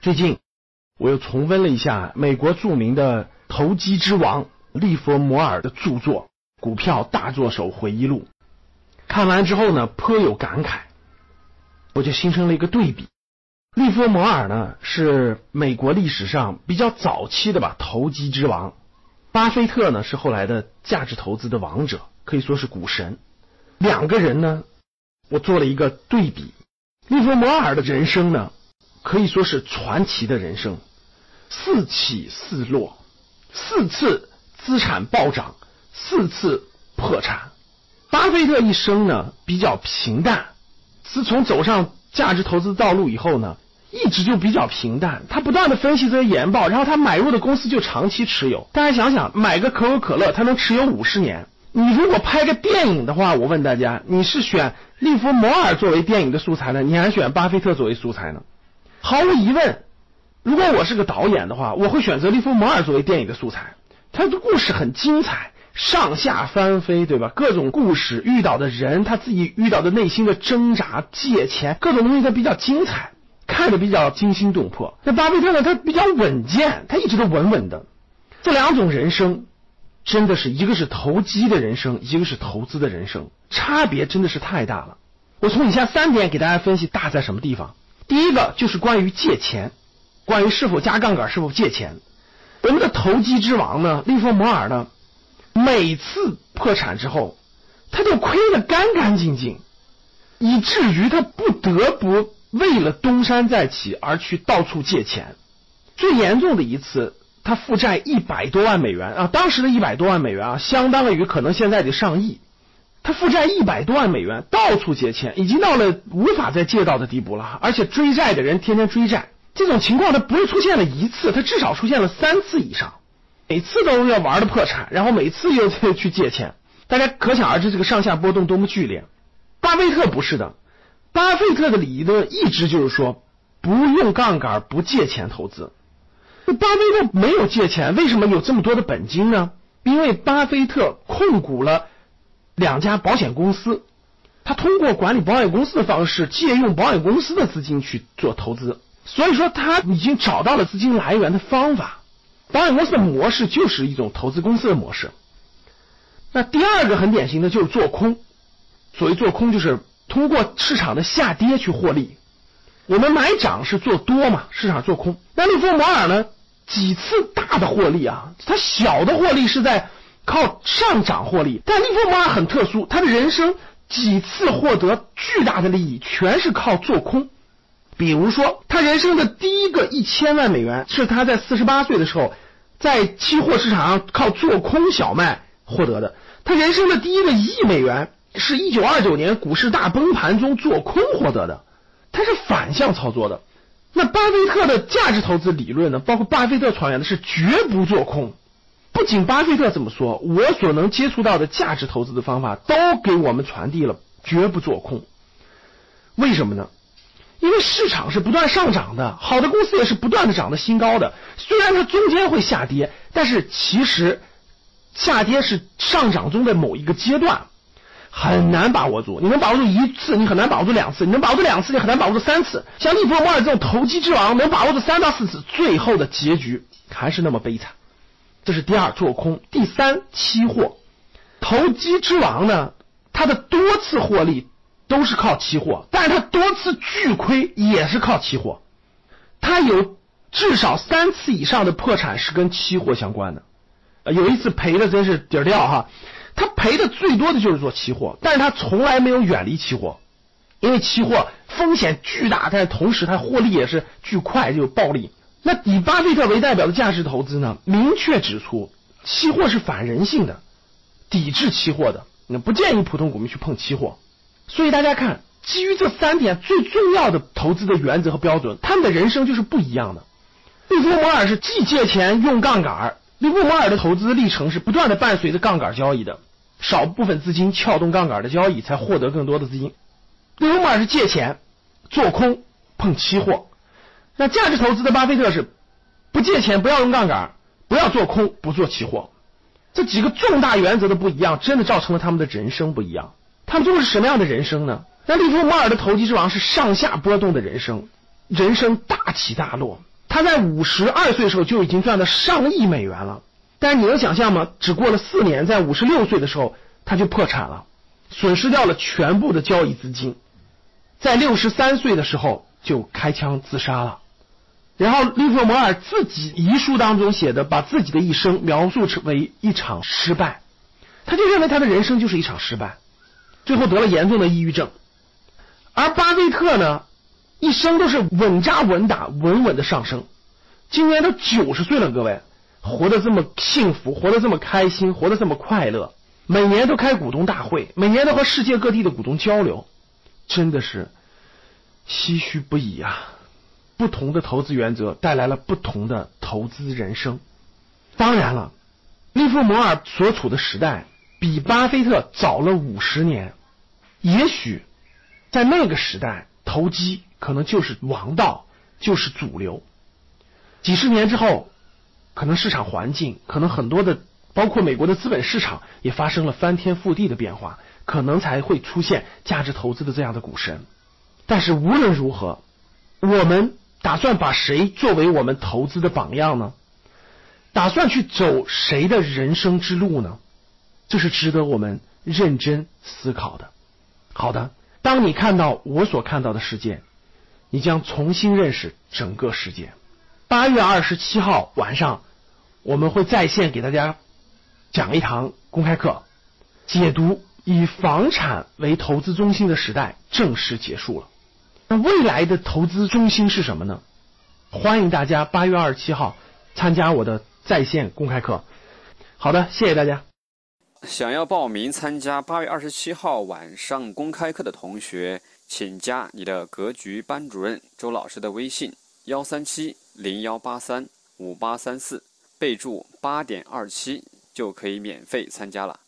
最近我又重温了一下美国著名的投机之王利弗摩尔的著作《股票大作手回忆录》，看完之后呢，颇有感慨，我就形成了一个对比。利弗摩尔呢是美国历史上比较早期的吧投机之王，巴菲特呢是后来的价值投资的王者，可以说是股神。两个人呢，我做了一个对比。利弗摩尔的人生呢，可以说是传奇的人生，四起四落，四次资产暴涨，四次破产。巴菲特一生呢比较平淡，自从走上价值投资道路以后呢。一直就比较平淡，他不断的分析这些研报，然后他买入的公司就长期持有。大家想想，买个可口可乐，他能持有五十年。你如果拍个电影的话，我问大家，你是选利弗摩尔作为电影的素材呢，你还选巴菲特作为素材呢？毫无疑问，如果我是个导演的话，我会选择利弗摩尔作为电影的素材。他的故事很精彩，上下翻飞，对吧？各种故事遇到的人，他自己遇到的内心的挣扎、借钱，各种东西都比较精彩。看着比较惊心动魄，那巴菲特呢？他比较稳健，他一直都稳稳的。这两种人生，真的是一个是投机的人生，一个是投资的人生，差别真的是太大了。我从以下三点给大家分析大在什么地方。第一个就是关于借钱，关于是否加杠杆，是否借钱。我们的投机之王呢，利弗摩尔呢，每次破产之后，他就亏得干干净净，以至于他不得不。为了东山再起而去到处借钱，最严重的一次，他负债一百多万美元啊！当时的一百多万美元啊，相当于可能现在的上亿。他负债一百多万美元，到处借钱，已经到了无法再借到的地步了。而且追债的人天天追债，这种情况他不是出现了一次，他至少出现了三次以上，每次都要玩的破产，然后每次又 去借钱。大家可想而知，这个上下波动多么剧烈。巴菲特不是的。巴菲特的理论一直就是说，不用杠杆，不借钱投资。巴菲特没有借钱，为什么有这么多的本金呢？因为巴菲特控股了两家保险公司，他通过管理保险公司的方式，借用保险公司的资金去做投资。所以说，他已经找到了资金来源的方法。保险公司的模式就是一种投资公司的模式。那第二个很典型的就是做空，所谓做空就是。通过市场的下跌去获利，我们买涨是做多嘛？市场做空。那利弗摩尔呢？几次大的获利啊，它小的获利是在靠上涨获利，但利弗莫尔很特殊，他的人生几次获得巨大的利益，全是靠做空。比如说，他人生的第一个一千万美元是他在四十八岁的时候，在期货市场上靠做空小麦获得的。他人生的第一个一亿美元。是一九二九年股市大崩盘中做空获得的，他是反向操作的。那巴菲特的价值投资理论呢？包括巴菲特传言的是绝不做空。不仅巴菲特这么说，我所能接触到的价值投资的方法都给我们传递了绝不做空。为什么呢？因为市场是不断上涨的，好的公司也是不断的涨的新高的。虽然它中间会下跌，但是其实下跌是上涨中的某一个阶段。很难把握住，你能把握住一次，你很难把握住两次；你能把握住两次，你很难把握住三次。像利弗莫尔这种投机之王，能把握住三到四次，最后的结局还是那么悲惨。这是第二，做空；第三，期货。投机之王呢，他的多次获利都是靠期货，但是他多次巨亏也是靠期货。他有至少三次以上的破产是跟期货相关的，有一次赔的真是底儿掉哈。他赔的最多的就是做期货，但是他从来没有远离期货，因为期货风险巨大，但是同时它获利也是巨快，就有暴利。那以巴菲特为代表的价值投资呢，明确指出期货是反人性的，抵制期货的，那不建议普通股民去碰期货。所以大家看，基于这三点最重要的投资的原则和标准，他们的人生就是不一样的。利弗摩尔是既借钱用杠杆，利弗摩尔的投资历程是不断的伴随着杠杆交易的。少部分资金撬动杠杆的交易，才获得更多的资金。利弗莫尔是借钱做空碰期货，那价值投资的巴菲特是不借钱，不要用杠杆，不要做空，不做期货。这几个重大原则的不一样，真的造成了他们的人生不一样。他们都是什么样的人生呢？那利弗莫尔的投机之王是上下波动的人生，人生大起大落，他在五十二岁的时候就已经赚了上亿美元了。但是你能想象吗？只过了四年，在五十六岁的时候他就破产了，损失掉了全部的交易资金，在六十三岁的时候就开枪自杀了。然后利弗摩尔自己遗书当中写的，把自己的一生描述成为一场失败，他就认为他的人生就是一场失败，最后得了严重的抑郁症。而巴菲特呢，一生都是稳扎稳打，稳稳的上升，今年都九十岁了，各位。活得这么幸福，活得这么开心，活得这么快乐，每年都开股东大会，每年都和世界各地的股东交流，真的是唏嘘不已啊！不同的投资原则带来了不同的投资人生。当然了，利弗摩尔所处的时代比巴菲特早了五十年，也许在那个时代，投机可能就是王道，就是主流。几十年之后。可能市场环境，可能很多的，包括美国的资本市场也发生了翻天覆地的变化，可能才会出现价值投资的这样的股神。但是无论如何，我们打算把谁作为我们投资的榜样呢？打算去走谁的人生之路呢？这是值得我们认真思考的。好的，当你看到我所看到的世界，你将重新认识整个世界。八月二十七号晚上。我们会在线给大家讲一堂公开课，解读以房产为投资中心的时代正式结束了。未来的投资中心是什么呢？欢迎大家八月二十七号参加我的在线公开课。好的，谢谢大家。想要报名参加八月二十七号晚上公开课的同学，请加你的格局班主任周老师的微信：幺三七零幺八三五八三四。备注八点二七就可以免费参加了。